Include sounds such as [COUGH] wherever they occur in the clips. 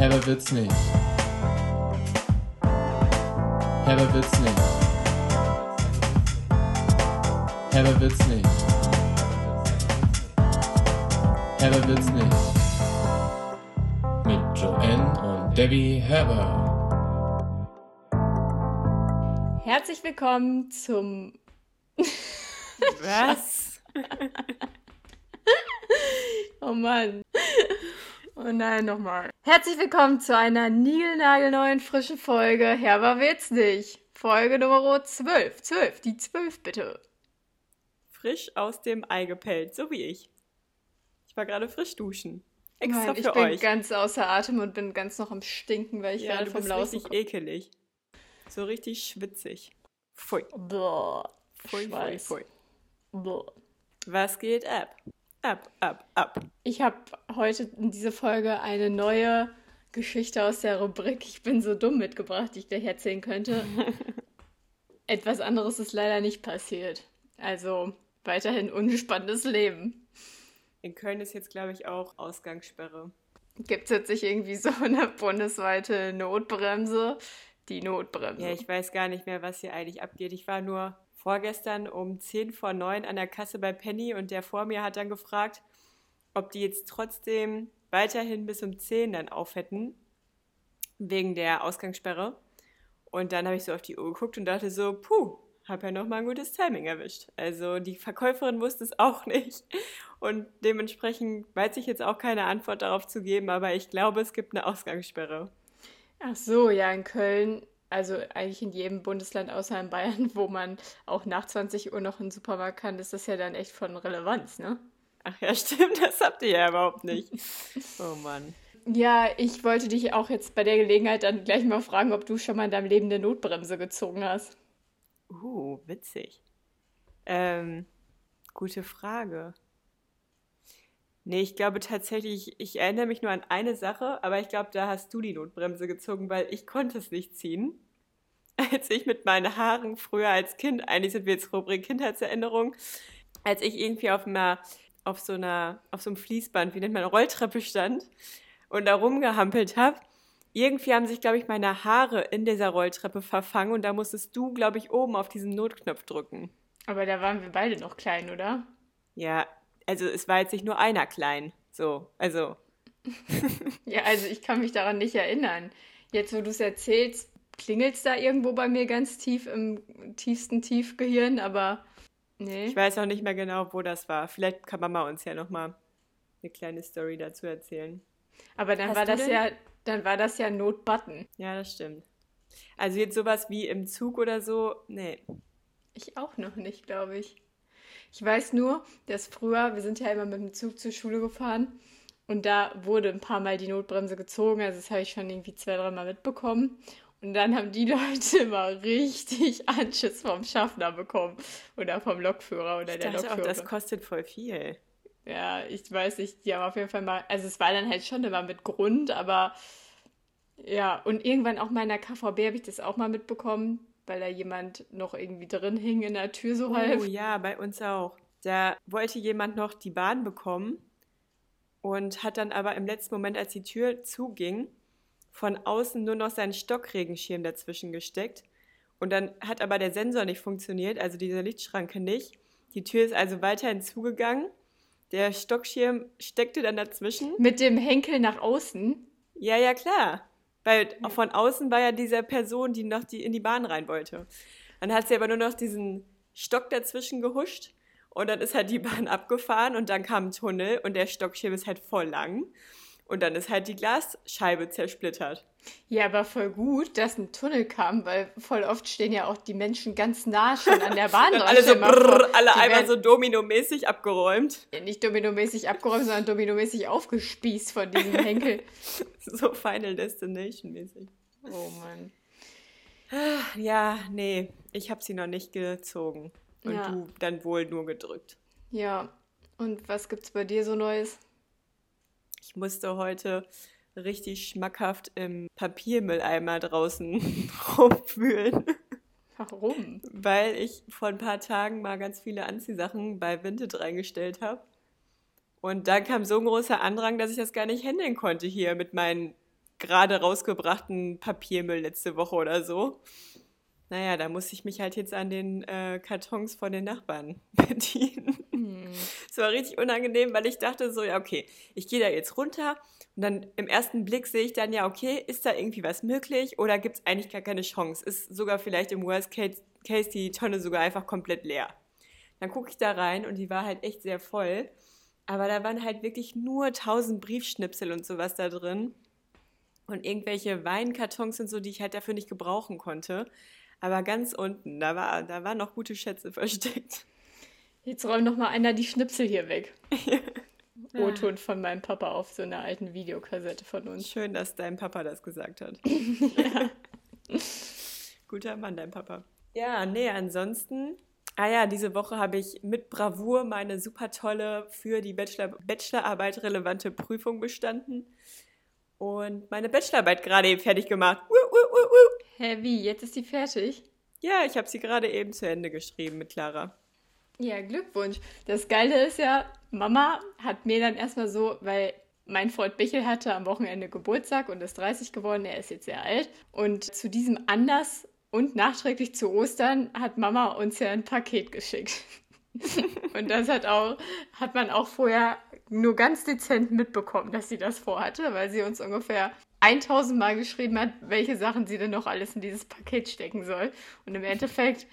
Herber wird's nicht. Herber wird's nicht. Herber wird's nicht. Herber wird's nicht. Mit Joanne und Debbie Herber. Herzlich willkommen zum. Was? [LAUGHS] oh Mann. Oh nein, nochmal. Herzlich willkommen zu einer niegelnagelneuen frischen Folge Herber wird's nicht. Folge Nummer 12. 12, die 12 bitte. Frisch aus dem Ei gepellt, so wie ich. Ich war gerade frisch duschen. Extra Nein, für ich bin euch. ganz außer Atem und bin ganz noch am Stinken, weil ich ja, gerade vom bist Lausen richtig ekelig. So richtig schwitzig. Pfui. Boah. Pfui, pfui, pfui. Boah. Was geht ab? Ab, ab, ab. Ich habe heute in dieser Folge eine neue Geschichte aus der Rubrik Ich bin so dumm mitgebracht, die ich gleich erzählen könnte. [LAUGHS] Etwas anderes ist leider nicht passiert. Also weiterhin unspannendes Leben. In Köln ist jetzt, glaube ich, auch Ausgangssperre. Gibt es jetzt nicht irgendwie so eine bundesweite Notbremse? Die Notbremse. Ja, ich weiß gar nicht mehr, was hier eigentlich abgeht. Ich war nur vorgestern um 10 vor 9 an der Kasse bei Penny und der vor mir hat dann gefragt, ob die jetzt trotzdem weiterhin bis um 10 dann auf hätten, wegen der Ausgangssperre. Und dann habe ich so auf die Uhr geguckt und dachte so, puh, habe ja nochmal ein gutes Timing erwischt. Also die Verkäuferin wusste es auch [LAUGHS] nicht. Und dementsprechend weiß ich jetzt auch keine Antwort darauf zu geben, aber ich glaube, es gibt eine Ausgangssperre. Ach so, ja, in Köln, also eigentlich in jedem Bundesland außer in Bayern, wo man auch nach 20 Uhr noch in den Supermarkt kann, ist das ja dann echt von Relevanz, ne? Ach ja, [LAUGHS] stimmt, das habt ihr ja überhaupt nicht. Oh Mann. Ja, ich wollte dich auch jetzt bei der Gelegenheit dann gleich mal fragen, ob du schon mal in deinem Leben eine Notbremse gezogen hast. Uh, witzig. Ähm, gute Frage. Nee, ich glaube tatsächlich, ich erinnere mich nur an eine Sache, aber ich glaube, da hast du die Notbremse gezogen, weil ich konnte es nicht ziehen. [LAUGHS] Als ich mit meinen Haaren früher als Kind, eigentlich sind wir jetzt Rubrik Kindheitserinnerung, als ich irgendwie auf einer, auf so einer, auf so einem Fließband, wie nennt man, Rolltreppe stand und da rumgehampelt habe, irgendwie haben sich, glaube ich, meine Haare in dieser Rolltreppe verfangen und da musstest du, glaube ich, oben auf diesen Notknopf drücken. Aber da waren wir beide noch klein, oder? Ja, also es war jetzt nicht nur einer klein. So, also. [LAUGHS] Ja, also ich kann mich daran nicht erinnern. Jetzt, wo du es erzählst, klingelt es da irgendwo bei mir ganz tief im tiefsten Tiefgehirn, aber nee. Ich weiß auch nicht mehr genau, wo das war. Vielleicht kann Mama uns ja nochmal eine kleine Story dazu erzählen. Aber dann Hast war das denn? ja, dann war das ja Notbutton. Ja, das stimmt. Also jetzt sowas wie im Zug oder so, nee. Ich auch noch nicht, glaube ich. Ich weiß nur, dass früher, wir sind ja immer mit dem Zug zur Schule gefahren und da wurde ein paar Mal die Notbremse gezogen. Also das habe ich schon irgendwie zwei, dreimal mitbekommen. Und dann haben die [LAUGHS] Leute immer richtig Anschiss vom Schaffner bekommen oder vom Lokführer oder Ich der dachte auch, das kostet voll viel. Ja, ich weiß nicht, die haben auf jeden Fall mal, also es war dann halt schon immer mit Grund, aber ja, und irgendwann auch mal in der KVB habe ich das auch mal mitbekommen, weil da jemand noch irgendwie drin hing in der Tür so halb. Oh ja, bei uns auch. Da wollte jemand noch die Bahn bekommen und hat dann aber im letzten Moment, als die Tür zuging, von außen nur noch seinen Stockregenschirm dazwischen gesteckt. Und dann hat aber der Sensor nicht funktioniert, also diese Lichtschranke nicht. Die Tür ist also weiterhin zugegangen. Der Stockschirm steckte dann dazwischen. Mit dem Henkel nach außen. Ja, ja, klar. Weil von außen war ja diese Person, die noch die in die Bahn rein wollte. Dann hat sie aber nur noch diesen Stock dazwischen gehuscht und dann ist halt die Bahn [LAUGHS] abgefahren und dann kam ein Tunnel und der Stockschirm ist halt voll lang und dann ist halt die Glasscheibe zersplittert. Ja, aber voll gut, dass ein Tunnel kam, weil voll oft stehen ja auch die Menschen ganz nah schon an der [LAUGHS] Bahn dran. alle so brrr, alle die einmal so dominomäßig abgeräumt. nicht dominomäßig abgeräumt, sondern dominomäßig aufgespießt von diesem [LAUGHS] Henkel. So Final Destination mäßig. Oh Mann. Ja, nee, ich habe sie noch nicht gezogen. Und Ja. du dann wohl nur gedrückt. Ja, und was gibt's bei dir so Neues? Ich musste heute richtig schmackhaft im Papiermülleimer draußen [LAUGHS] rumwühlen, Warum? weil ich vor ein paar Tagen mal ganz viele Anziehsachen bei Vinted reingestellt habe. Und dann kam so ein großer Andrang, dass ich das gar nicht handeln konnte hier mit meinen gerade rausgebrachten Papiermüll letzte Woche oder so. Naja, da muss ich mich halt jetzt an den äh, Kartons von den Nachbarn [LAUGHS] bedienen. Es war richtig unangenehm, weil ich dachte so, ja, okay, ich gehe da jetzt runter und dann im ersten Blick sehe ich dann, ja, okay, ist da irgendwie was möglich oder gibt es eigentlich gar keine Chance? Ist sogar vielleicht im Worst Case, Case die Tonne sogar einfach komplett leer. Dann gucke ich da rein und die war halt echt sehr voll. Aber da waren halt wirklich nur tausend Briefschnipsel und sowas da drin. Und irgendwelche Weinkartons und so, die ich halt dafür nicht gebrauchen konnte. Aber ganz unten, da, war, da waren noch gute Schätze [LAUGHS] versteckt. Jetzt räum noch mal einer die Schnipsel hier weg. [LAUGHS] O-Ton von meinem Papa auf so einer alten Videokassette von uns. Schön, dass dein Papa das gesagt hat. [LAUGHS] Guter Mann, dein Papa. Ja, nee, ansonsten. Ah ja, diese Woche habe ich mit Bravour meine super tolle für die Bachelor Bachelorarbeit relevante Prüfung bestanden und meine Bachelorarbeit gerade eben fertig gemacht. Wuh, wuh, wuh. Hä, wie? Jetzt ist die fertig? Ja, ich habe sie gerade eben zu Ende geschrieben mit Clara. Ja, Glückwunsch. Das Geile ist ja, Mama hat mir dann erstmal so, weil mein Freund Michel hatte am Wochenende Geburtstag und ist 30 geworden, er ist jetzt sehr alt. Und zu diesem Anlass und nachträglich zu Ostern hat Mama uns ja ein Paket geschickt. [LAUGHS] und das hat auch, hat man auch vorher nur ganz dezent mitbekommen, dass sie das vorhatte, weil sie uns ungefähr 1000 Mal geschrieben hat, welche Sachen sie denn noch alles in dieses Paket stecken soll. Und im Endeffekt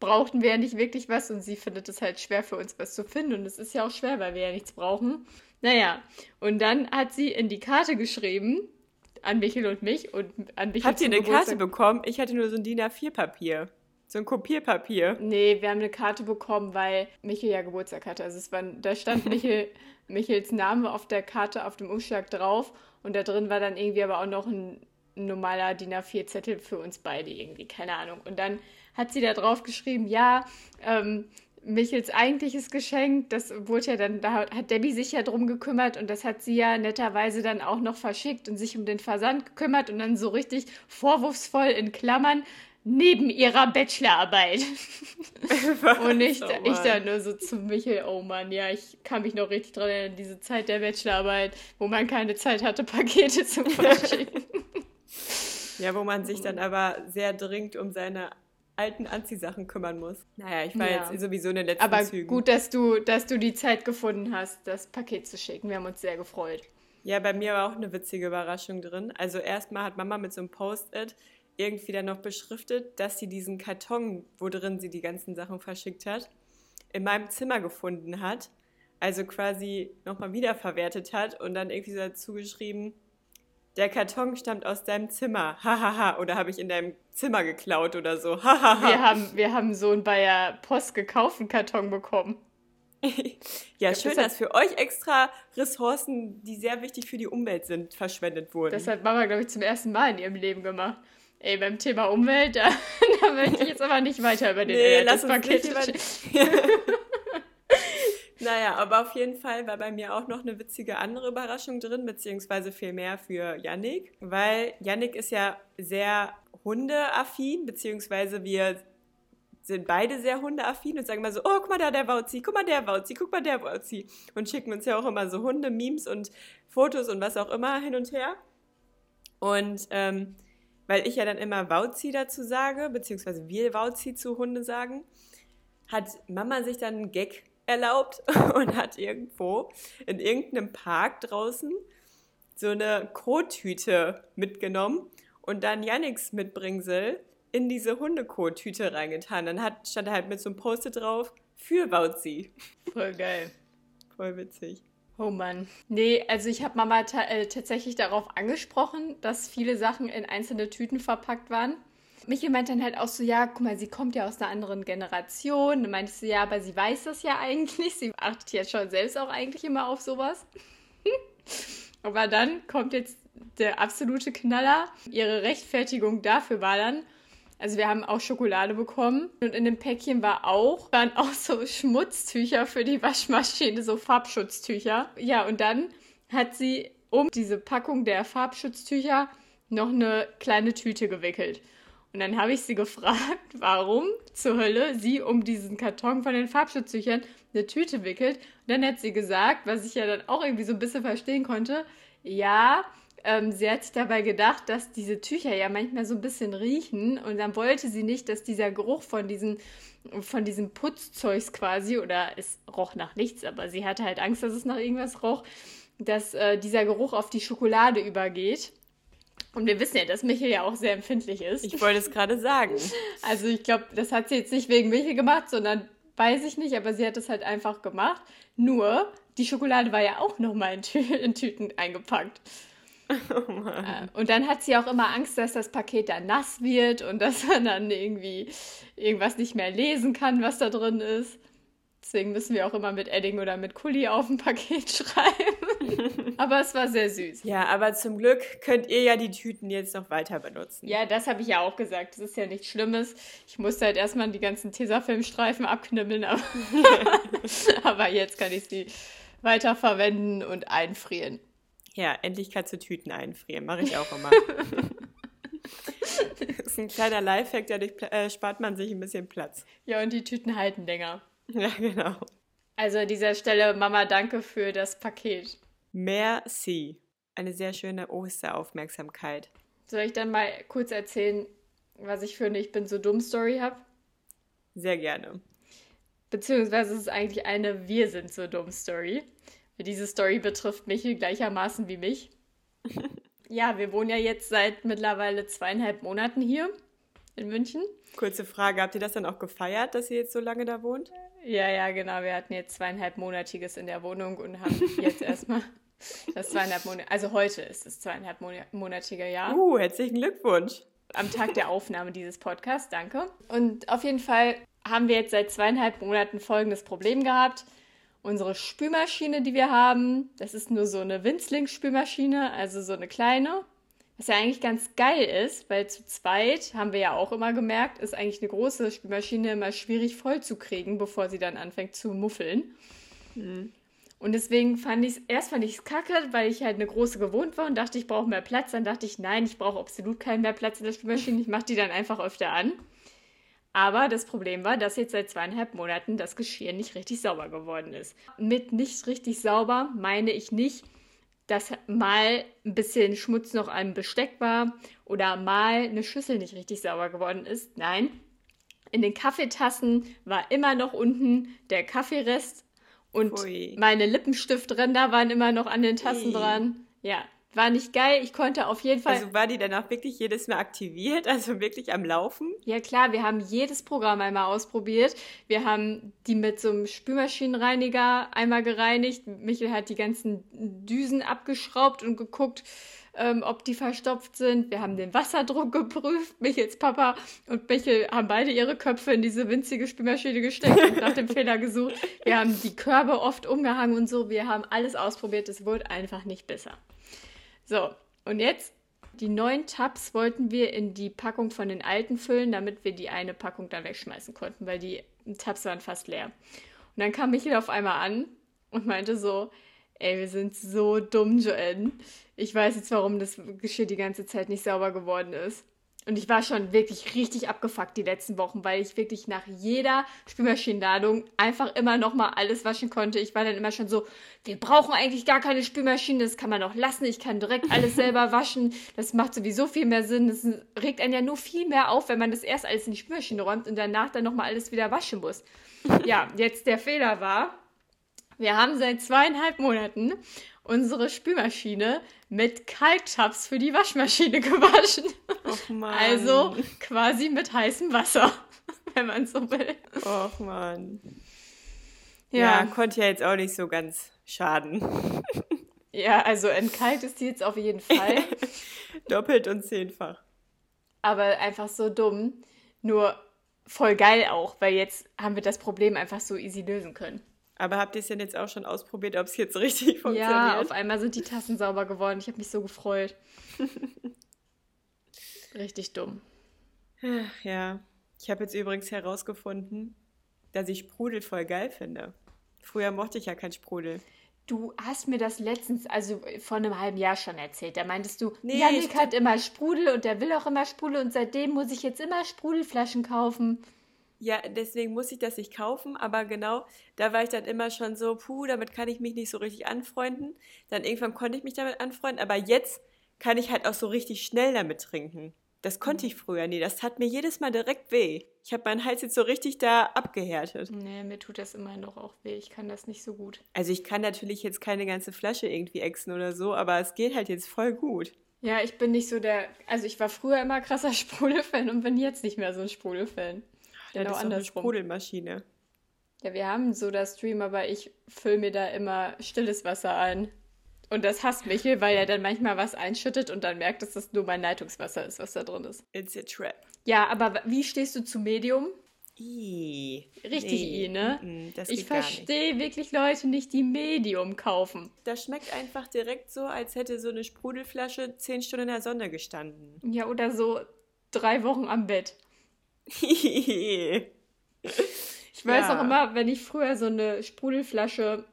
brauchten wir ja nicht wirklich was und sie findet es halt schwer für uns was zu finden. Und es ist ja auch schwer, weil wir ja nichts brauchen. Naja, und dann hat sie in die Karte geschrieben, an Michel und mich und an Michel Hat sie eine Karte bekommen? Ich hatte nur so ein DIN A4-Papier. So ein Kopierpapier. Nee, wir haben eine Karte bekommen, weil Michel ja Geburtstag hatte. Also es war, da stand [LAUGHS] Michel, Michels Name auf der Karte, auf dem Umschlag drauf und da drin war dann irgendwie aber auch noch ein normaler DIN A4-Zettel für uns beide irgendwie, keine Ahnung. Und dann hat sie da drauf geschrieben, ja, ähm, Michels eigentliches Geschenk, das wurde ja dann, da hat Debbie sich ja drum gekümmert und das hat sie ja netterweise dann auch noch verschickt und sich um den Versand gekümmert und dann so richtig vorwurfsvoll in Klammern neben ihrer Bachelorarbeit. [LAUGHS] und ich, oh ich da nur so zu Michel, oh Mann, ja, ich kann mich noch richtig dran erinnern, diese Zeit der Bachelorarbeit, wo man keine Zeit hatte, Pakete zu [LAUGHS] verschicken. ja, wo man sich dann aber sehr dringend um seine alten Anziehsachen kümmern muss. Naja, ich war ja. jetzt sowieso in den letzten Aber Zügen. gut, dass du, dass du die Zeit gefunden hast, das Paket zu schicken. Wir haben uns sehr gefreut. Ja, bei mir war auch eine witzige Überraschung drin. Also erstmal hat Mama mit so einem Post-it irgendwie dann noch beschriftet, dass sie diesen Karton, wo drin sie die ganzen Sachen verschickt hat, in meinem Zimmer gefunden hat. Also quasi nochmal wiederverwertet hat und dann irgendwie so dazu geschrieben, der Karton stammt aus deinem Zimmer. Hahaha. oder habe ich in deinem Zimmer geklaut oder so. Hahaha. wir, haben, wir haben so einen bei der Post gekauften Karton bekommen. [LAUGHS] ja, schön, das dass für euch extra Ressourcen, die sehr wichtig für die Umwelt sind, verschwendet wurden. Das hat Mama, glaube ich, zum ersten Mal in ihrem Leben gemacht. Ey, beim Thema Umwelt, [LAUGHS] da, da möchte ich jetzt aber nicht weiter über den nee, lass Paket [LAUGHS] [LAUGHS] Naja, aber auf jeden Fall war bei mir auch noch eine witzige andere Überraschung drin, beziehungsweise viel mehr für Yannick, weil Yannick ist ja sehr hundeaffin, beziehungsweise wir sind beide sehr hundeaffin und sagen immer so, oh, guck mal da, der Wauzi, guck mal der Wauzi, guck mal der Wauzi. Und schicken uns ja auch immer so Hunde-Memes und Fotos und was auch immer hin und her. Und ähm, weil ich ja dann immer Wauzi dazu sage, beziehungsweise wir Wauzi zu Hunde sagen, hat Mama sich dann einen Gag erlaubt [LAUGHS] und hat irgendwo in irgendeinem Park draußen so eine Kottüte mitgenommen und dann Yannicks Mitbringsel in diese Hundekottüte reingetan. Dann hat, stand halt mit so einem Post-it drauf, für Wauzi. Voll geil. Voll witzig. Oh Mann. Nee, also ich habe Mama ta äh, tatsächlich darauf angesprochen, dass viele Sachen in einzelne Tüten verpackt waren. Michi meint dann halt auch so, ja, guck mal, sie kommt ja aus einer anderen Generation. Dann meinte ich so, ja, aber sie weiß das ja [LAUGHS] eigentlich. Sie achtet ja schon selbst auch eigentlich immer auf sowas. [LAUGHS] aber dann kommt jetzt der absolute Knaller. Ihre Rechtfertigung dafür war dann, also wir haben auch Schokolade bekommen und in dem Päckchen war auch, waren auch so Schmutztücher für die Waschmaschine, so Farbschutztücher. Ja, und dann hat sie um diese Packung der Farbschutztücher noch eine kleine Tüte gewickelt. Und dann habe ich sie [LAUGHS] gefragt, warum zur Hölle sie um diesen Karton von den Farbschutztüchern eine Tüte wickelt. Und dann hat sie gesagt, was ich ja dann auch irgendwie so ein bisschen verstehen konnte, ja, ähm, sie hat sich dabei gedacht, dass diese Tücher ja manchmal so ein bisschen riechen und dann wollte sie nicht, dass dieser Geruch von diesen von diesem Putzzeugs quasi oder es roch nach nichts, aber sie hatte halt Angst, dass es nach irgendwas roch, dass äh, dieser Geruch auf die Schokolade übergeht. Und wir wissen ja, dass Michel ja auch sehr empfindlich ist. Ich wollte es gerade sagen. [LAUGHS] Also ich glaube, das hat sie jetzt nicht wegen Michel gemacht, sondern weiß ich nicht, aber sie hat es halt einfach gemacht. Nur, die Schokolade war ja auch nochmal in, Tü in Tüten eingepackt. [LAUGHS] Oh Mann. Und dann hat sie auch immer Angst, dass das Paket dann nass wird und [LAUGHS] dass man dann irgendwie irgendwas nicht mehr lesen kann, was da drin ist. Deswegen müssen wir auch immer mit Edding oder mit Kuli auf dem Paket [LAUGHS] schreiben. aber es war sehr süß. Ja, aber zum Glück könnt ihr ja die Tüten jetzt noch weiter benutzen. Ja, das habe ich ja auch gesagt. Das ist ja nichts Schlimmes. Ich musste halt erstmal die ganzen Tesafilmstreifen abknibbeln, aber, aber jetzt kann ich sie weiterverwenden und einfrieren. Ja, endlich kannst du Tüten einfrieren. Mache ich auch immer. das [LAUGHS] ist ein kleiner Lifehack, dadurch äh, spart man sich ein bisschen Platz. Ja, und die Tüten halten länger. [LAUGHS] Ja, genau. Also an dieser Stelle, Mama, danke für das Paket. Merci. Eine sehr schöne Osteraufmerksamkeit. Soll ich dann mal kurz erzählen, was ich für eine Ich bin so dumm Story habe? Sehr gerne. Beziehungsweise es ist eigentlich eine Wir sind so dumm Story. Diese Story betrifft Michel gleichermaßen wie mich. [LAUGHS] ja, wir wohnen ja jetzt seit mittlerweile zweieinhalb Monaten hier in München. Kurze Frage, habt ihr das dann auch gefeiert, dass ihr jetzt so lange da wohnt? Ja, ja, genau. Wir hatten jetzt zweieinhalb Monatiges in der Wohnung und haben jetzt [LAUGHS] erstmal das zweieinhalb Monate, also heute ist es zweieinhalb monatige Jahr. Uh, herzlichen Glückwunsch. Am Tag der Aufnahme dieses Podcasts, danke. Und auf jeden Fall haben wir jetzt seit zweieinhalb Monaten folgendes Problem gehabt. Unsere Spülmaschine, die wir haben, das ist nur so eine Winzling-Spülmaschine, also so eine kleine. Was ja eigentlich ganz geil ist, weil zu zweit, haben wir ja auch immer gemerkt, ist eigentlich eine große Spülmaschine immer schwierig voll zu kriegen, bevor sie dann anfängt zu muffeln. Mhm. Und deswegen fand ich es, erst fand ich es kacke, weil ich halt eine große gewohnt war und dachte, ich brauche mehr Platz. Dann dachte ich, nein, ich brauche absolut keinen mehr Platz in der Spülmaschine. Ich mache die dann einfach öfter an. Aber das Problem war, dass jetzt seit zweieinhalb Monaten das Geschirr nicht richtig sauber geworden ist. Mit nicht richtig sauber meine ich nicht, dass mal ein bisschen Schmutz noch am Besteck war oder mal eine Schüssel nicht richtig sauber geworden ist. Nein, in den Kaffeetassen war immer noch unten der Kaffeerest und Ui. meine Lippenstiftränder waren immer noch an den Tassen Ui. dran. Ja, war nicht geil. Ich konnte auf jeden Fall. Also war die dann auch wirklich jedes Mal aktiviert? [LAUGHS] Also wirklich am Laufen? Ja, klar. Wir haben jedes Programm einmal ausprobiert. Wir haben die mit so einem Spülmaschinenreiniger einmal gereinigt. Michel hat die ganzen Düsen abgeschraubt und geguckt, ähm, ob die verstopft sind. Wir haben den Wasserdruck geprüft. [LAUGHS] Michels Papa und Michel haben beide ihre Köpfe in diese winzige Spülmaschine gesteckt und nach dem [LAUGHS] Fehler gesucht. Wir haben die Körbe oft umgehangen und so. Wir haben alles ausprobiert. Es wurde einfach nicht besser. So, und jetzt die neuen Tabs wollten wir in die Packung von den alten füllen, damit wir die eine Packung dann wegschmeißen konnten, weil die Tabs waren fast leer. Und dann kam Michael auf einmal an und meinte so, ey, wir sind so dumm, Joanne. Ich weiß jetzt, warum das Geschirr die ganze Zeit nicht sauber geworden ist. Und ich war schon wirklich richtig abgefuckt die letzten Wochen, weil ich wirklich nach jeder Spülmaschinenladung einfach immer nochmal alles waschen konnte. Ich war dann immer schon so, wir brauchen eigentlich gar keine Spülmaschine, das kann man doch lassen. Ich kann direkt alles [LAUGHS] selber waschen. Das macht sowieso viel mehr Sinn. Das regt einen ja nur viel mehr auf, wenn man das erst alles in die Spülmaschine räumt und danach dann nochmal alles wieder waschen muss. Ja, jetzt der Fehler war, wir haben seit zweieinhalb Monaten unsere Spülmaschine mit Kalktabs für die Waschmaschine [LAUGHS] gewaschen. Och Mann. Also quasi mit heißem Wasser, [LAUGHS] wenn man so will. Och Mann. Ja. ja, konnte ja jetzt auch nicht so ganz schaden. [LAUGHS] Ja, also entkalt ist die jetzt auf jeden Fall. Doppelt und zehnfach. Aber einfach so dumm. Nur voll geil auch, weil jetzt haben wir das Problem einfach so easy lösen können. Aber habt ihr es denn jetzt auch schon ausprobiert, ob es jetzt [LAUGHS] richtig funktioniert? Ja, auf einmal sind die Tassen sauber geworden. Ich habe mich so gefreut. [LAUGHS] richtig dumm. Ja, ich habe jetzt übrigens herausgefunden, dass ich Sprudel voll geil finde. Früher mochte ich ja kein Sprudel. Du hast mir das letztens, also vor einem halben Jahr schon erzählt. Da meintest du, nee, Janik hat immer Sprudel und der will auch immer Sprudel und seitdem muss ich jetzt immer Sprudelflaschen kaufen. Ja, deswegen muss ich das nicht kaufen, aber genau, da war ich dann immer schon so, puh, damit kann ich mich nicht so richtig anfreunden. Dann irgendwann konnte ich mich damit anfreunden, aber jetzt kann ich halt auch so richtig schnell damit trinken. Das konnte ich früher nie. Das tat mir jedes Mal direkt weh. Ich habe meinen Hals jetzt so richtig da abgehärtet. Nee, mir tut das immer noch auch weh. Ich kann das nicht so gut. Also ich kann natürlich jetzt keine ganze Flasche irgendwie exen oder so, aber es geht halt jetzt voll gut. Ja, ich bin nicht so der. Also ich war früher immer krasser [LAUGHS] Sprudelfan und bin jetzt nicht mehr so ein Sprudelfan. Ja, Genau das ist doch eine andersrum. Sprudelmaschine. Ja, wir haben so das Stream, aber ich fülle mir da immer stilles Wasser ein. Und das hasst Michel, weil er dann manchmal was einschüttet und dann merkt, dass das nur mein Leitungswasser ist, was da drin ist. It's a trap. Ja, aber wie stehst du zu Medium? I. Richtig I, ne? mm, Ich verstehe wirklich Leute nicht, die Medium kaufen. Das schmeckt einfach direkt so, als hätte so eine Sprudelflasche zehn Stunden in der Sonne gestanden. Ja, oder so drei Wochen am Bett. Ich weiß Ja. auch immer, wenn ich früher so eine Sprudelflasche,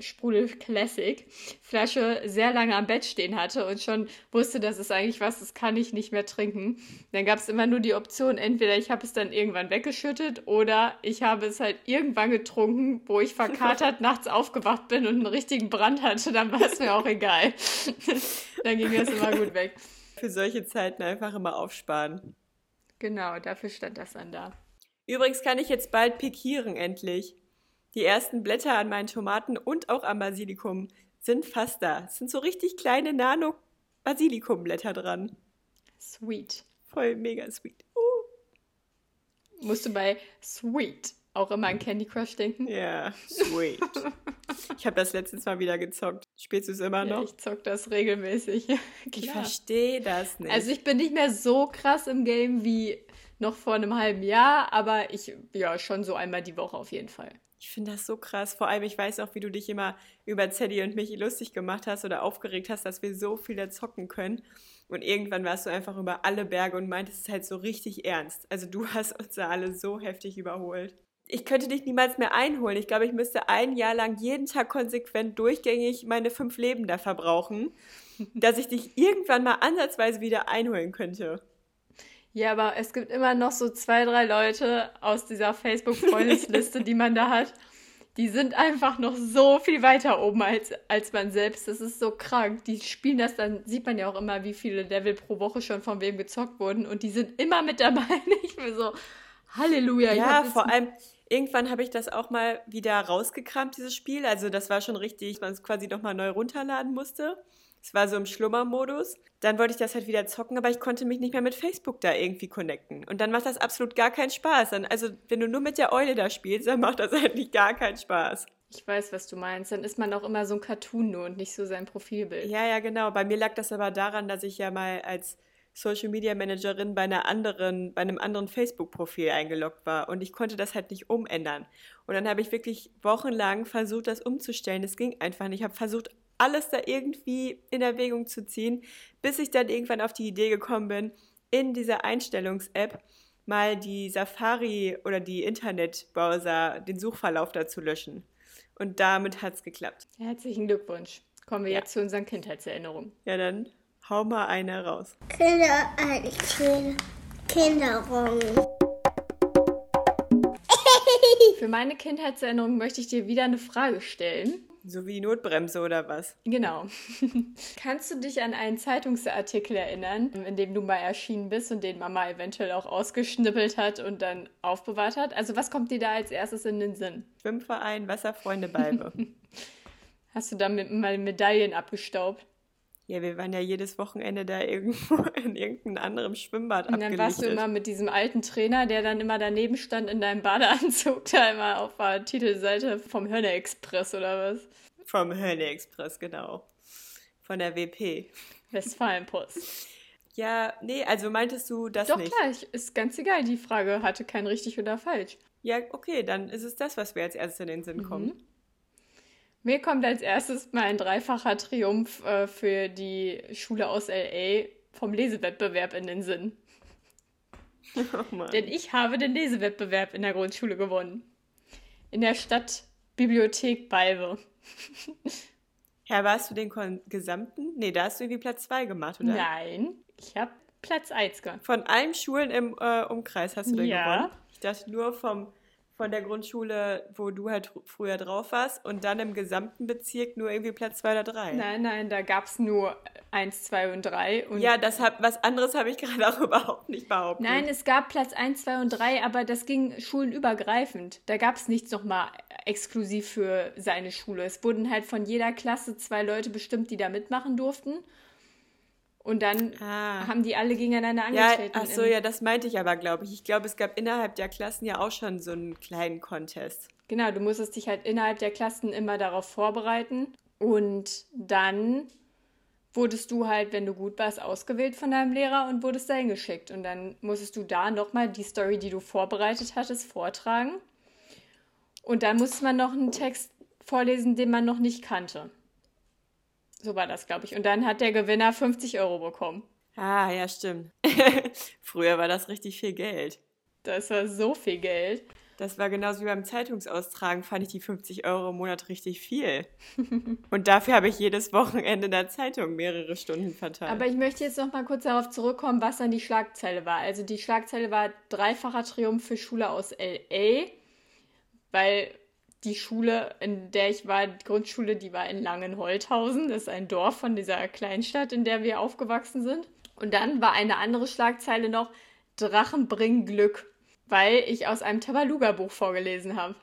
Sprudel Classic Flasche sehr lange am Bett stehen hatte und schon wusste, das ist eigentlich was, das kann ich nicht mehr trinken. Dann gab es immer nur die Option, entweder ich habe es dann irgendwann weggeschüttet oder ich habe es halt irgendwann getrunken, wo ich verkatert [LAUGHS] nachts aufgewacht bin und einen richtigen Brand hatte, dann war es mir auch egal. [LAUGHS] dann ging das immer gut weg. Für solche Zeiten einfach immer aufsparen. Genau, dafür stand das dann da. Übrigens kann ich jetzt bald pikieren, endlich. Die ersten Blätter an meinen Tomaten und auch am Basilikum sind fast da. Es sind so richtig kleine Nano-Basilikumblätter dran. Sweet. Voll mega sweet. Uh. Musst du bei Sweet auch immer an Candy Crush denken? Ja, [LAUGHS] sweet. Ich habe das letztens mal wieder gezockt. Spielst du es immer Ja, noch? ich zock das regelmäßig. [LAUGHS] ich verstehe das nicht. Also ich bin nicht mehr so krass im Game wie noch vor einem halben Jahr, aber ich, ja, schon so einmal die Woche auf jeden Fall. Ich finde das so krass. Vor allem, ich weiß auch, wie du dich immer über Zeddy und mich lustig gemacht hast oder aufgeregt hast, dass wir so viel da zocken können. Und irgendwann warst du einfach über alle Berge und meintest es halt so richtig ernst. Also du [LAUGHS] hast uns da alle so heftig überholt. Ich könnte dich niemals mehr einholen. Ich glaube, ich müsste ein Jahr lang jeden Tag konsequent durchgängig meine fünf Leben da verbrauchen, dass ich dich irgendwann mal ansatzweise wieder einholen könnte. Ja, aber es gibt immer noch so zwei, drei Leute aus dieser Facebook-Freundesliste, [LAUGHS] die man da hat. Die sind einfach noch so viel weiter oben als, als man selbst. Das ist so krank. Die spielen das dann, sieht man ja auch immer, wie viele Level pro Woche schon von wem gezockt wurden. Und die sind immer mit dabei. [LAUGHS] Ich bin so, Halleluja. Ja, vor allem, irgendwann habe ich das auch mal wieder rausgekramt, dieses Spiel. Also das war schon richtig, dass man es quasi nochmal neu runterladen musste. Es war so im Schlummermodus. Dann wollte ich das halt wieder zocken, aber ich konnte mich nicht mehr mit Facebook da irgendwie connecten. Und dann macht das absolut gar keinen Spaß. Dann, also wenn du nur mit der Eule da spielst, dann macht das [LAUGHS] eigentlich gar keinen Spaß. Ich weiß, was du meinst. Dann ist man auch immer so ein Cartoon nur und nicht so sein Profilbild. Ja, ja, genau. Bei mir lag das aber daran, dass ich ja mal als Social Media Managerin bei einer anderen, bei einem anderen Facebook-Profil eingeloggt war und ich konnte das halt nicht umändern. Und dann habe ich wirklich wochenlang versucht, das umzustellen. Es ging einfach nicht. Ich habe versucht, alles da irgendwie in Erwägung zu ziehen, bis ich dann irgendwann auf die Idee gekommen bin, in dieser Einstellungs-App mal die Safari oder die Internetbrowser, den Suchverlauf da zu löschen. Und damit hat es geklappt. Herzlichen Glückwunsch. Kommen wir Ja. jetzt zu unseren Kindheitserinnerungen. Ja, dann hau mal eine raus. Kinder, äh, Kinder, Kinderung. Für meine Kindheitserinnerung möchte ich dir wieder eine Frage stellen. So wie die Notbremse oder was? Genau. [LAUGHS] Kannst du dich an einen Zeitungsartikel erinnern, in dem du mal erschienen bist und den Mama eventuell auch ausgeschnippelt hat und dann aufbewahrt hat? Also was kommt dir da als erstes in den Sinn? Schwimmverein, Wasserfreunde Balbe. [LAUGHS] Hast du damit mal Medaillen abgestaubt? Ja, wir waren ja jedes Wochenende da irgendwo [LAUGHS] in irgendeinem anderen Schwimmbad Und dann warst du immer mit diesem alten Trainer, der dann immer daneben stand in deinem Badeanzug, [LAUGHS] da immer auf der Titelseite vom Hönne Express oder was? Vom Hölle Express, genau. Von der WP. Westfalenpost. Ja, nee, also meintest du das Doch nicht? klar, ich, ist ganz egal. Die Frage hatte kein richtig oder falsch. Ja, okay, dann ist es das, was mir als erstes in den Sinn kommt. Mir kommt als erstes mal ein dreifacher Triumph äh, für die Schule aus LA vom Lesewettbewerb in den Sinn. [LAUGHS] Oh. Denn ich habe den Lesewettbewerb in der Grundschule gewonnen. In der Stadtbibliothek Balve. [LAUGHS] Herr, warst du den gesamten? Nee, da hast du irgendwie Platz 2 gemacht, oder? Nein, ich habe Platz 1 gewonnen. Von allen Schulen im äh, Umkreis hast du den Ja. gewonnen? Ich dachte nur vom, von der Grundschule, wo du halt früher drauf warst und dann im gesamten Bezirk nur irgendwie Platz 2 oder 3. Nein, nein, da gab es nur 1, 2 und 3. Und Ja, das hab, was anderes habe ich [LAUGHS] gerade auch überhaupt nicht behauptet. Nein, es gab Platz 1, 2 und 3, aber das ging schulenübergreifend. Da gab es nichts nochmal exklusiv für seine Schule. Es wurden halt von jeder Klasse zwei Leute bestimmt, die da mitmachen durften. Und dann Ah. haben die alle gegeneinander Ja, angetreten. ach so, ja, das meinte ich aber, glaube ich. Ich glaube, es gab innerhalb der Klassen ja auch schon so einen kleinen Contest. Genau, du musstest dich halt innerhalb der Klassen immer darauf vorbereiten. Und dann wurdest du halt, wenn du gut warst, ausgewählt von deinem Lehrer und wurdest dahin geschickt. Und dann musstest du da nochmal die Story, die du vorbereitet hattest, vortragen. Und dann musste man noch einen Text vorlesen, den man noch nicht kannte. So war das, glaube ich. Und dann hat der Gewinner 50 Euro bekommen. Ah, ja, stimmt. [LAUGHS] Früher war das richtig viel Geld. Das war so viel Geld. Das war genauso wie beim Zeitungsaustragen, fand ich die 50 Euro im Monat richtig viel. [LAUGHS] Und dafür habe ich jedes Wochenende in der Zeitung mehrere Stunden verteilt. Aber ich möchte jetzt noch mal kurz darauf zurückkommen, was dann die Schlagzeile war. Also die Schlagzeile war dreifacher Triumph für Schule aus LA, weil die Schule, in der ich war, die Grundschule, die war in Langenholthausen. Das ist ein Dorf von dieser Kleinstadt, in der wir aufgewachsen sind. Und dann war eine andere Schlagzeile noch Drachen bringen Glück, weil ich aus einem Tabaluga-Buch vorgelesen habe.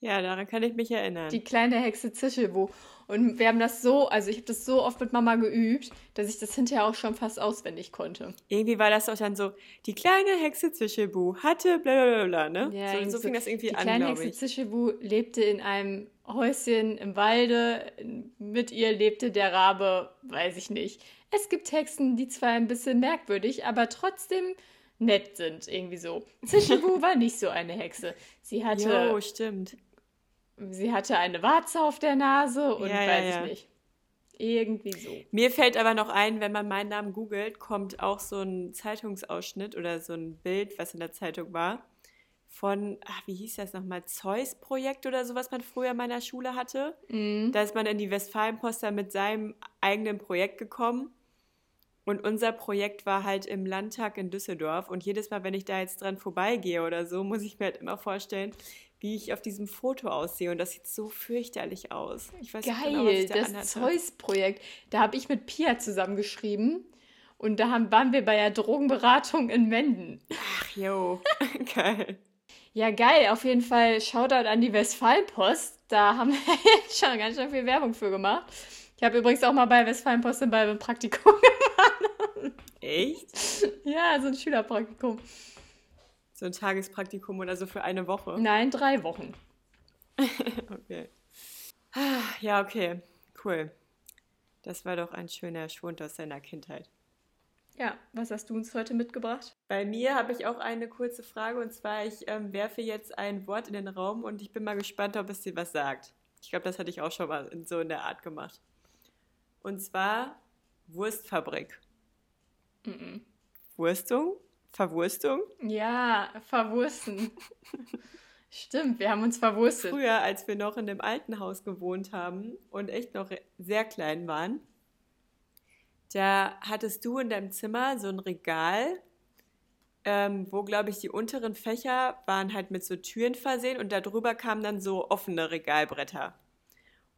ja, daran kann ich mich erinnern. Die kleine Hexe Zischelbu. Und wir haben das so, also ich habe das so oft mit Mama geübt, dass ich das hinterher auch schon fast auswendig konnte. irgendwie war das doch dann so, die kleine Hexe Zischelbu hatte blablabla, ne? Ja, so, so fing das irgendwie die an, kleine glaube Hexe. Zischelbu lebte in einem Häuschen im Walde. Mit ihr lebte der Rabe, weiß ich nicht. Es gibt Hexen, die zwar ein bisschen merkwürdig, aber trotzdem nett sind, irgendwie so. Zischelbu [LAUGHS] war nicht so eine Hexe. Sie hatte, Jo, stimmt. Sie hatte eine Warze auf der Nase und Ja, weiß ja. ich nicht. Irgendwie so. Mir fällt aber noch ein, wenn man meinen Namen googelt, kommt auch so ein Zeitungsausschnitt oder so ein Bild, was in der Zeitung war, von, ach, wie hieß das nochmal, Zeus-Projekt oder so, was man früher in meiner Schule hatte. Da ist man in die Westfalenpost dann mit seinem eigenen Projekt gekommen. Und unser Projekt war halt im Landtag in Düsseldorf. Und jedes Mal, wenn ich da jetzt dran vorbeigehe oder so, muss ich mir halt immer vorstellen, wie ich auf diesem Foto aussehe. Und das sieht so fürchterlich aus. Ich weiß nicht genau, was Geil, ich da das anhatte. Zeus-Projekt. Da habe ich mit Pia zusammengeschrieben. Und da haben, waren wir bei der Drogenberatung in Menden. Ach, jo, [LAUGHS] geil. Ja, geil. Auf jeden Fall Shoutout an die Westfalenpost. Da haben wir [LAUGHS] jetzt schon ganz schön viel Werbung für gemacht. Ich habe übrigens auch mal bei Westfalenpost in Bayern ein Praktikum [LAUGHS] Echt? Ja, so ein Schülerpraktikum. So ein Tagespraktikum oder so für eine Woche. Nein, drei Wochen. [LAUGHS] Okay. Ja, okay. Cool. Das war doch ein schöner Schwund aus deiner Kindheit. Ja, was hast du uns heute mitgebracht? Bei mir habe ich auch eine kurze Frage und zwar, ich ähm, werfe jetzt ein Wort in den Raum und ich bin mal gespannt, ob es dir was sagt. Ich glaube, das hatte ich auch schon mal in so in der Art gemacht. Und zwar Wurstfabrik. Wurstung? Verwurstung? Ja, verwursten. [LAUGHS] Stimmt, wir haben uns verwurstet. Früher, als wir noch in dem alten Haus gewohnt haben und echt noch sehr klein waren, da hattest du in deinem Zimmer so ein Regal, ähm, wo, glaube ich, die unteren Fächer waren halt mit so Türen versehen und darüber kamen dann so offene Regalbretter.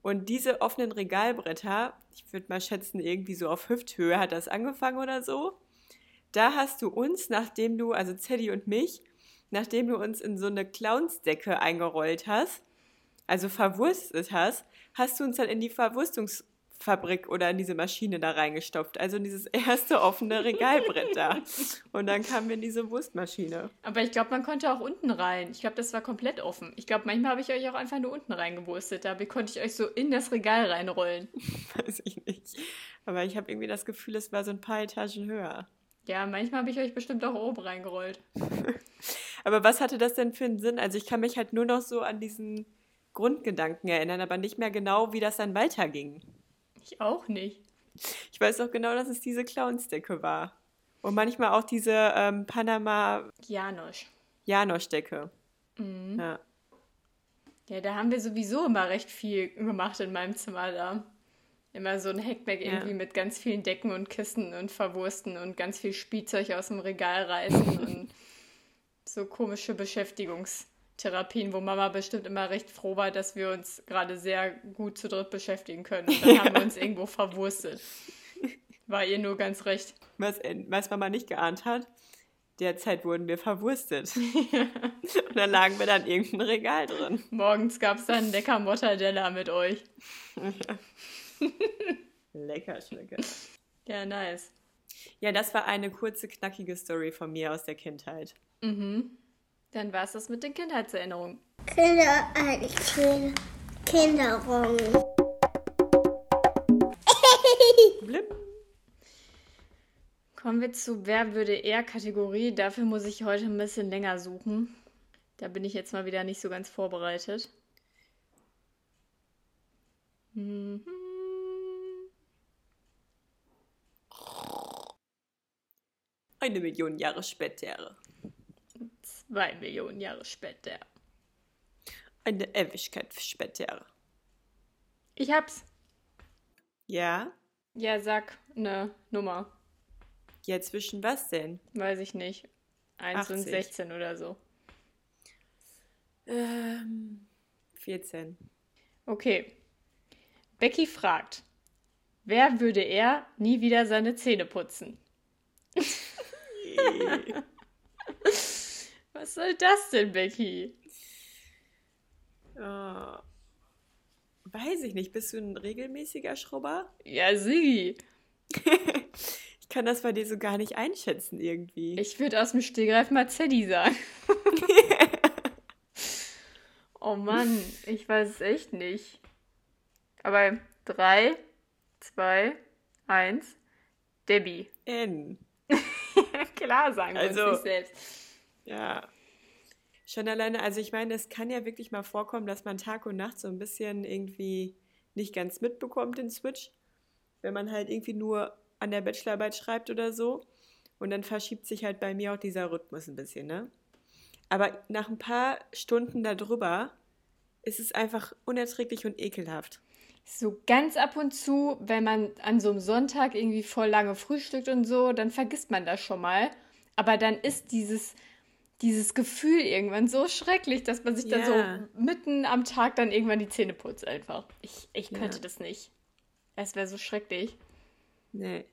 Und diese offenen Regalbretter, ich würde mal schätzen, irgendwie so auf Hüfthöhe hat das angefangen oder so. Da hast du uns, nachdem du, also Zeddy und mich, nachdem du uns in so eine Clownsdecke eingerollt hast, also verwurstet hast, hast du uns dann in die Verwurstungsfabrik oder in diese Maschine da reingestopft. Also in dieses erste offene Regalbrett da. Und dann kamen wir in diese Wurstmaschine. Aber ich glaube, man konnte auch unten rein. Ich glaube, das war komplett offen. Ich glaube, manchmal habe ich euch auch einfach nur unten reingewurstet. Da konnte ich euch so in das Regal reinrollen. [LAUGHS] Weiß ich nicht. Aber ich habe irgendwie das Gefühl, es war so ein paar Etagen höher. Ja, manchmal habe ich euch bestimmt auch oben reingerollt. [LAUGHS] Aber was hatte das denn für einen Sinn? Also ich kann mich halt nur noch so an diesen Grundgedanken erinnern, aber nicht mehr genau, wie das dann weiterging. Ich auch nicht. Ich weiß auch genau, dass es diese Clownsdecke war. Und manchmal auch diese ähm, Panama Janosch. Janosch-Decke. Ja. Ja, da haben wir sowieso immer recht viel gemacht in meinem Zimmer da. Immer so ein Hackback Ja. irgendwie mit ganz vielen Decken und Kissen und Verwursten und ganz viel Spielzeug aus dem Regal reißen [LAUGHS] und so komische Beschäftigungstherapien, wo Mama bestimmt immer recht froh war, dass wir uns gerade sehr gut zu dritt beschäftigen können. Und dann [LAUGHS] haben wir uns irgendwo verwurstet. War ihr nur ganz recht. Was, äh, was Mama nicht geahnt hat, derzeit wurden wir verwurstet. [LAUGHS] Und dann lagen wir dann in irgendeinem Regal drin. Morgens gab es dann lecker Mortadella mit euch. [LAUGHS] Lecker, schmecker. Ja, nice. Ja, das war eine kurze, knackige Story von mir aus der Kindheit. Mhm. Dann war es das mit den Kindheitserinnerungen. Kinder, eine schöne Kinderung. [LAUGHS] Blip. Kommen wir zu Wer würde eher Kategorie. Dafür muss ich heute ein bisschen länger suchen. Da bin ich jetzt mal wieder nicht so ganz vorbereitet. Mhm. Eine Million Jahre später. Zwei Millionen Jahre später. Eine Ewigkeit später. Ich hab's. Ja? Ja, sag eine Nummer. Ja, zwischen was denn? Weiß ich nicht. 1 und 80. 16 oder so. Ähm, 14. Okay. Becky fragt, wer würde er nie wieder seine Zähne putzen? [LAUGHS] [LAUGHS] Was soll das denn, Becky? Oh. Weiß ich nicht. Bist du ein regelmäßiger Schrubber? Ja, sie. [LAUGHS] Ich kann das bei dir so gar nicht einschätzen irgendwie. Ich würde aus dem Stegreif mal Zeddy sagen. [LAUGHS] oh Mann, ich weiß es echt nicht. Aber 3, 2, 1, Debbie. N. [LAUGHS] Klar sagen wir Also- uns nicht selbst. Ja. Schon alleine, also ich meine, es kann ja wirklich mal vorkommen, dass man Tag und Nacht so ein bisschen irgendwie nicht ganz mitbekommt, den Switch. Wenn man halt irgendwie nur an der Bachelorarbeit schreibt oder so. Und dann verschiebt sich halt bei mir auch dieser Rhythmus ein bisschen, ne? Aber nach ein paar Stunden darüber ist es einfach unerträglich und ekelhaft. So ganz ab und zu, wenn man an so einem Sonntag irgendwie voll lange frühstückt und so, dann vergisst man das schon mal. Aber dann ist dieses, dieses Gefühl irgendwann so schrecklich, dass man sich dann Ja. so mitten am Tag dann irgendwann die Zähne putzt einfach. Ich, ich könnte Ja. das nicht. Es wäre so schrecklich. Nee.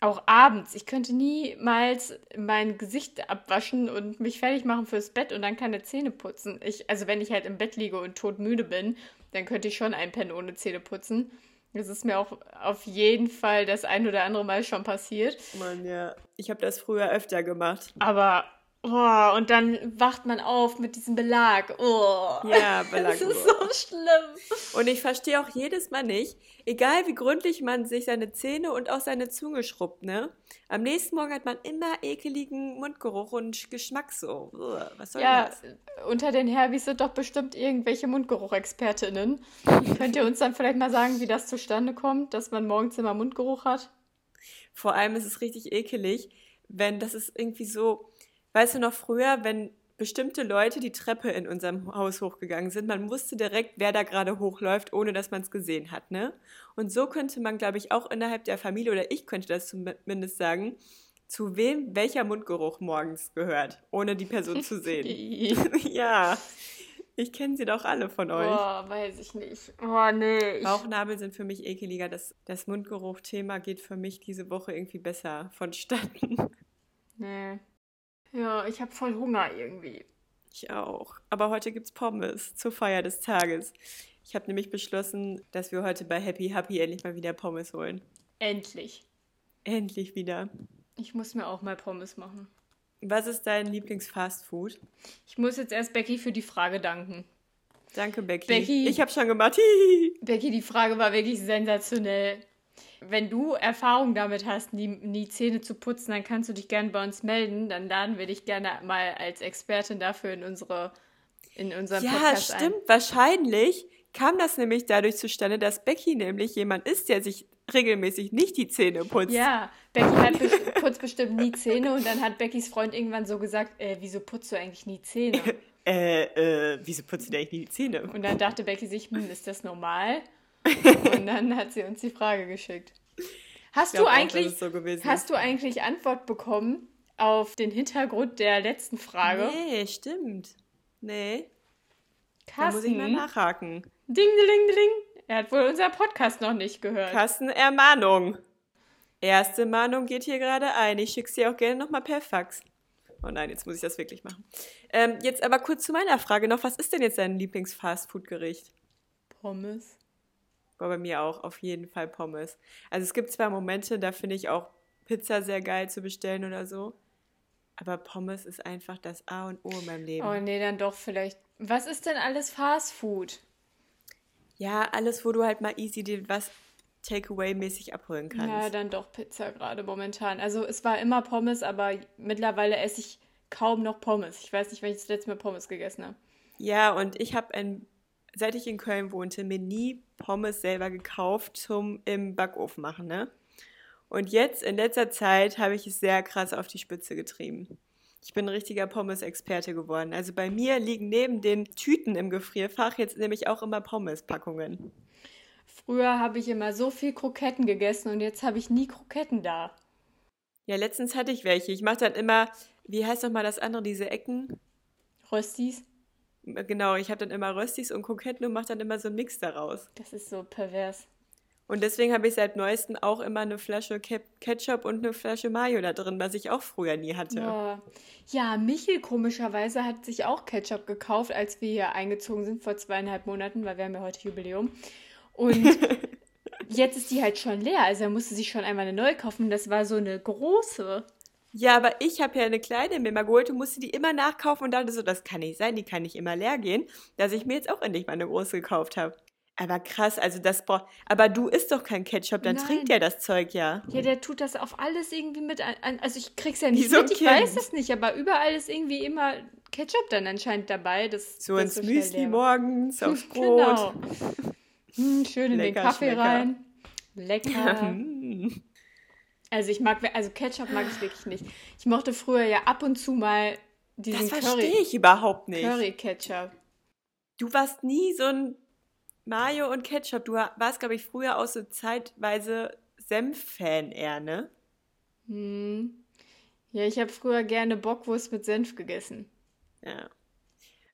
Auch abends. Ich könnte niemals mein Gesicht abwaschen und mich fertig machen fürs Bett und dann keine Zähne putzen. Ich, also wenn ich halt im Bett liege und todmüde bin, dann könnte ich schon einpennen ohne Zähne putzen. Das ist mir auch auf jeden Fall das ein oder andere Mal schon passiert. Mann, ja. Ich habe das früher öfter gemacht. Aber, oh, und dann wacht man auf mit diesem Belag. Oh, Ja, Belag. das ist so schlimm. Und ich verstehe auch jedes Mal nicht, egal wie gründlich man sich seine Zähne und auch seine Zunge schrubbt, ne? Am nächsten Morgen hat man immer ekeligen Mundgeruch und Geschmack so. Uah, Was soll Ja, das? unter den Herbis sind doch bestimmt irgendwelche Mundgeruchexpertinnen. [LAUGHS] Könnt ihr uns dann vielleicht mal sagen, wie das zustande kommt, dass man morgens immer Mundgeruch hat? Vor allem ist es richtig ekelig, wenn das ist irgendwie so, weißt du noch früher, wenn bestimmte Leute die Treppe in unserem Haus hochgegangen sind, man wusste direkt, wer da gerade hochläuft, ohne dass man es gesehen hat, ne? Und so könnte man, glaube ich, auch innerhalb der Familie, oder ich könnte das zumindest sagen, zu wem welcher Mundgeruch morgens gehört, ohne die Person zu sehen. [LAUGHS] ja, ich kenne sie doch alle von euch. Boah, weiß ich nicht. Oh, nee. Bauchnabel sind für mich ekeliger. Das, das Mundgeruch-Thema geht für mich diese Woche irgendwie besser vonstatten. nee. Ja, ich habe voll Hunger irgendwie. Ich auch. Aber heute gibt's Pommes zur Feier des Tages. Ich habe nämlich beschlossen, dass wir heute bei Happy Happy endlich mal wieder Pommes holen. Endlich. Endlich wieder. Ich muss mir auch mal Pommes machen. Was ist dein Lieblingsfastfood? Ich muss jetzt erst Becky für die Frage danken. Danke, Becky. Becky. Ich habe schon gemacht. Hihi. [LAUGHS] Becky, die Frage war wirklich sensationell. Wenn du Erfahrung damit hast, nie, nie Zähne zu putzen, dann kannst du dich gerne bei uns melden. Dann laden wir dich gerne mal als Expertin dafür in unsere in unseren Ja, Podcast stimmt. Wahrscheinlich kam das nämlich dadurch zustande, dass Becky nämlich jemand ist, der sich regelmäßig nicht die Zähne putzt. ein. Ja, Becky hat bes- putzt bestimmt nie Zähne und dann hat Beckys Freund irgendwann so gesagt, äh, wieso putzt du eigentlich nie Zähne? [LAUGHS] Äh, äh, wieso putzt du eigentlich nie die Zähne? Und dann dachte Becky sich, hm, ist das normal? [LAUGHS] Und dann hat sie uns die Frage geschickt. Hast du auch, eigentlich es so hast du eigentlich Antwort bekommen auf den Hintergrund der letzten Frage? Nee, stimmt. Nee, da muss ich mal Carsten, nachhaken. ding, ding, ding, ding. Er hat wohl unser Podcast noch nicht gehört. Carsten, Ermahnung. Erste Mahnung geht hier gerade ein. Ich schicke sie auch gerne nochmal per Fax. Oh nein, jetzt muss ich das wirklich machen. Ähm, jetzt aber kurz zu meiner Frage noch. Was ist denn jetzt dein Lieblings-Fastfood-Gericht? Pommes. War bei mir auch auf jeden Fall Pommes. Also es gibt zwar Momente, da finde ich auch Pizza sehr geil zu bestellen oder so. Aber Pommes ist einfach das A und O in meinem Leben. Oh nee, dann doch vielleicht. Was ist denn alles Fast Food? Ja, alles, wo du halt mal easy dir was Takeaway-mäßig abholen kannst. Ja, dann doch Pizza gerade momentan. Also es war immer Pommes, aber mittlerweile esse ich kaum noch Pommes. Ich weiß nicht, wann ich das letzte Mal Pommes gegessen habe. Ja, und ich habe, seit ich in Köln wohnte, mir nie Pommes selber gekauft zum im Backofen machen, ne? Und jetzt in letzter Zeit habe ich es sehr krass auf die Spitze getrieben. Ich bin ein richtiger Pommes-Experte geworden. Also bei mir liegen neben den Tüten im Gefrierfach jetzt nämlich auch immer Pommes-Packungen. Früher habe ich immer so viel Kroketten gegessen und jetzt habe ich nie Kroketten da. Ja, letztens hatte ich welche. Ich mache dann immer, wie heißt noch mal das andere, diese Ecken? Röstis? Genau, ich habe dann immer Röstis und Kroketten und mache dann immer so einen Mix daraus. Das ist so pervers. Und deswegen habe ich seit neuestem auch immer eine Flasche Ketchup und eine Flasche Mayo da drin, was ich auch früher nie hatte. Ja, ja Michel komischerweise hat sich auch Ketchup gekauft, als wir hier eingezogen sind vor zweieinhalb Monaten, weil wir haben ja heute Jubiläum. Und [LAUGHS] jetzt ist die halt schon leer. Also er musste sich schon einmal eine neue kaufen. Das war so eine große. Ja, aber ich habe ja eine kleine mir mal geholt und musste die immer nachkaufen und dachte so, das kann nicht sein, die kann nicht immer leer gehen, dass ich mir jetzt auch endlich mal eine große gekauft habe. Aber krass, also das braucht. Aber du isst doch kein Ketchup, dann Nein. trinkt der das Zeug ja. Ja, der tut das auf alles irgendwie mit an. Also ich krieg's ja nicht so mit, ich Kind. weiß es nicht, aber überall ist irgendwie immer Ketchup dann anscheinend dabei. Das So das ins schnell Müsli leer. morgens, aufs [LAUGHS] Brot. Genau. Hm, schön in Lecker, den Kaffee schmecker. rein. Lecker. [LAUGHS] Also ich mag, also Ketchup mag ich wirklich nicht. Ich mochte früher ja ab und zu mal diesen Das verstehe Curry, ich überhaupt nicht. Curry Ketchup. Du warst nie so ein Mayo und Ketchup. Du warst, glaube ich, früher auch so zeitweise Senf-Fan eher, ne? Hm. Ja, ich habe früher gerne Bockwurst mit Senf gegessen. Ja.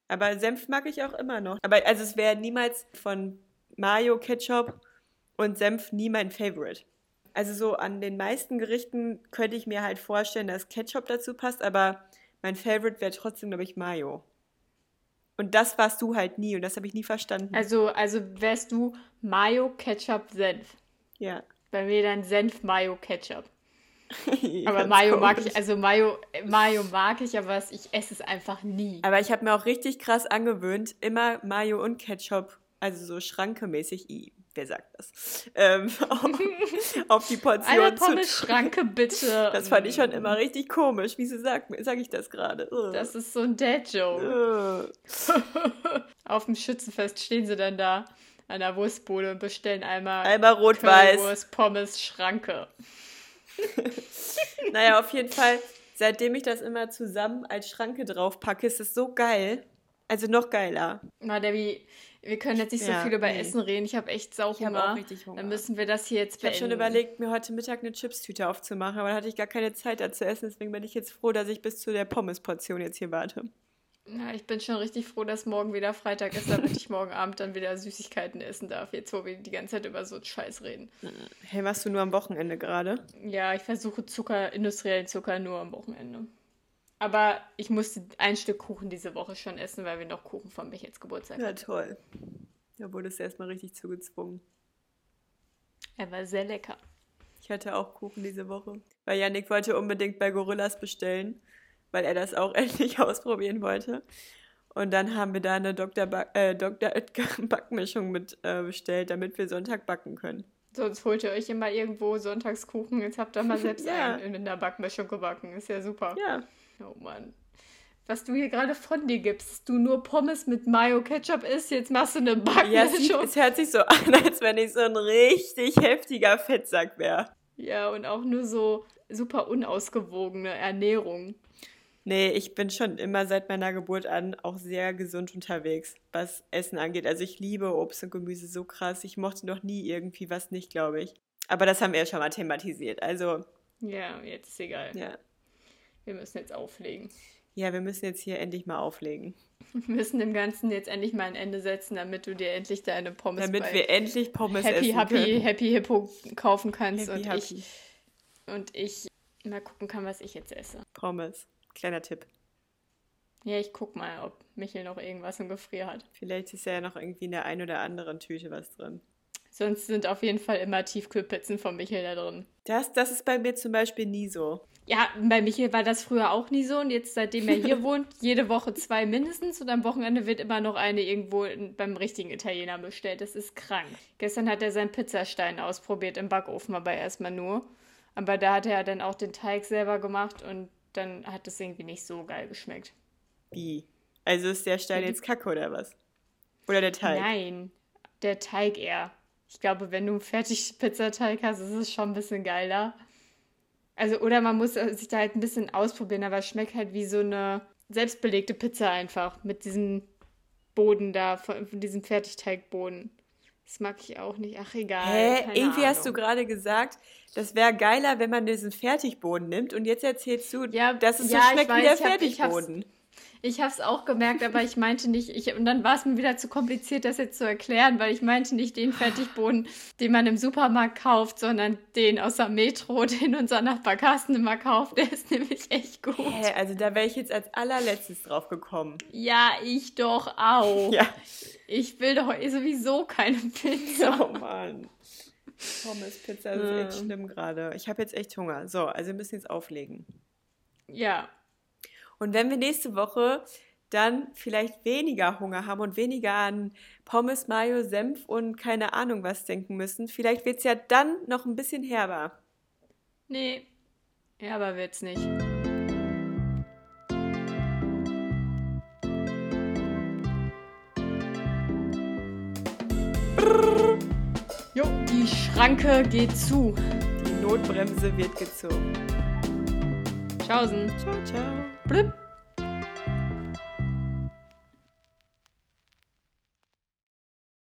Aber Senf mag ich auch immer noch. Aber also es wäre niemals von Mayo, Ketchup und Senf nie mein Favorite. Also so an den meisten Gerichten könnte ich mir halt vorstellen, dass Ketchup dazu passt, aber mein Favorite wäre trotzdem, glaube ich, Mayo. Und das warst du halt nie und das habe ich nie verstanden. Also, also wärst du Mayo, Ketchup, Senf. ja. Bei mir dann Senf, Mayo, Ketchup. [LAUGHS] Aber Mayo mag ich, also Mayo, Mayo mag ich, aber ich esse es einfach nie. Aber ich habe mir auch richtig krass angewöhnt, immer Mayo und Ketchup, also so schrankemäßig, i, wer sagt das, ähm, [LAUGHS] auf, auf die Portion Eine zu Pommes-Schranke bitte. Das fand ich schon immer richtig komisch. Wieso sag, sag ich das gerade? Das ist so ein Dad-Joke. [LAUGHS] Auf dem Schützenfest stehen sie dann da an der Wurstbude und bestellen einmal Einmal rot-weiß. Pommes, Schranke. [LAUGHS] Naja, auf jeden Fall, seitdem ich das immer zusammen als Schranke drauf packe, ist es so geil. Also noch geiler. Na, Debbie, wir können jetzt nicht so Ja, viel über nee. Essen reden. Ich habe echt Ich habe Sauhunger. richtig Hunger. Dann müssen wir das hier jetzt ich habe beenden. schon überlegt, mir heute Mittag eine Chipstüte aufzumachen, aber da hatte ich gar keine Zeit dazu zu essen. Deswegen bin ich jetzt froh, dass ich bis zu der Pommesportion jetzt hier warte. Ja, ich bin schon richtig froh, dass morgen wieder Freitag ist, damit ich [LAUGHS] morgen Abend dann wieder Süßigkeiten essen darf. Jetzt, wo wir die ganze Zeit über so einen Scheiß reden. Hey, machst du nur am Wochenende gerade? Ja, ich versuche Zucker, industriellen Zucker nur am Wochenende. Aber ich musste ein Stück Kuchen diese Woche schon essen, weil wir noch Kuchen von mich jetzt Geburtstag Ja, hatten. toll. Da wurdest du erstmal richtig zugezwungen. Er war sehr lecker. Ich hatte auch Kuchen diese Woche. Weil Yannick wollte unbedingt bei Gorillas bestellen, weil er das auch [LAUGHS] endlich ausprobieren wollte. Und dann haben wir da eine Dr. Ba äh, Dr. Oetker [LAUGHS] Backmischung mit äh, bestellt, damit wir Sonntag backen können. Sonst holt ihr euch immer irgendwo Sonntagskuchen. Jetzt habt ihr mal selbst [LAUGHS] Ja. einen in der Backmischung gebacken. Ist ja super. Ja, Oh Mann. Was du hier gerade von dir gibst, du nur Pommes mit Mayo Ketchup isst, jetzt machst du eine ja es, es hört sich so an, als wenn ich so ein richtig heftiger Fettsack wäre. Ja, und auch nur so super unausgewogene Ernährung. Nee, ich bin schon immer seit meiner Geburt an auch sehr gesund unterwegs, was Essen angeht. Also ich liebe Obst und Gemüse so krass. Ich mochte noch nie irgendwie was nicht, glaube ich. Aber das haben wir ja schon mal thematisiert. Also, Ja, jetzt ist egal. ja. Wir müssen jetzt auflegen. Ja, wir müssen jetzt hier endlich mal auflegen. Wir müssen dem Ganzen jetzt endlich mal ein Ende setzen, damit du dir endlich deine Pommes Damit wir endlich Pommes Happy essen Happy können. Happy Hippo kaufen kannst Happy, und happy. ich und ich mal gucken kann, was ich jetzt esse. Pommes. Kleiner Tipp. Ja, ich guck mal, ob Michel noch irgendwas im Gefrier hat. Vielleicht ist ja noch irgendwie in der ein oder anderen Tüte was drin. Sonst sind auf jeden Fall immer Tiefkühlpizzen von Michel da drin. Das, das ist bei mir zum Beispiel nie so. Ja, bei Michael war das früher auch nie so und jetzt, seitdem er hier [LAUGHS] wohnt, jede Woche zwei mindestens und am Wochenende wird immer noch eine irgendwo beim richtigen Italiener bestellt. Das ist krank. Gestern hat er seinen Pizzastein ausprobiert im Backofen, aber erstmal nur. Aber da hat er dann auch den Teig selber gemacht und dann hat es irgendwie nicht so geil geschmeckt. Wie? Also ist der Stein jetzt kacke oder was? Oder der Teig? Nein, der Teig eher. Ich glaube, wenn du einen fertig Pizzateig hast, ist es schon ein bisschen geiler. Also, oder man muss äh, sich da halt ein bisschen ausprobieren, aber es schmeckt halt wie so eine selbstbelegte Pizza einfach mit diesem Boden da, von, von diesem Fertigteigboden. Das mag ich auch nicht. Ach, egal. Hä? Irgendwie hast du Ahnung. gerade gesagt, das wäre geiler, wenn man diesen Fertigboden nimmt und jetzt erzählst du, Ja, dass es ja, so schmeckt wie weiß, der ich hab- ich habe es auch gemerkt, aber ich meinte nicht, ich, und dann war es mir wieder zu kompliziert, das jetzt zu erklären, weil ich meinte nicht den Fertigboden, den man im Supermarkt kauft, sondern den aus der Metro, [LAUGHS] den unser Nachbar Carsten immer kauft. Der ist nämlich echt gut. Hä, also da wäre ich jetzt als allerletztes drauf gekommen. Ja, ich doch auch. Ja. Ich will doch sowieso keine Pizza. Oh Mann. Pommes, Pizza, das ist echt schlimm gerade. Ich habe jetzt echt Hunger. So, also wir müssen jetzt auflegen. Ja, Und wenn wir nächste Woche dann vielleicht weniger Hunger haben und weniger an Pommes, Mayo, Senf und keine Ahnung was denken müssen, vielleicht wird es ja dann noch ein bisschen herber. nee. Ja, aber wird's nicht. Jo, die Schranke geht zu. Die Notbremse wird gezogen. Tschaußen. Ciao, ciao. Blip.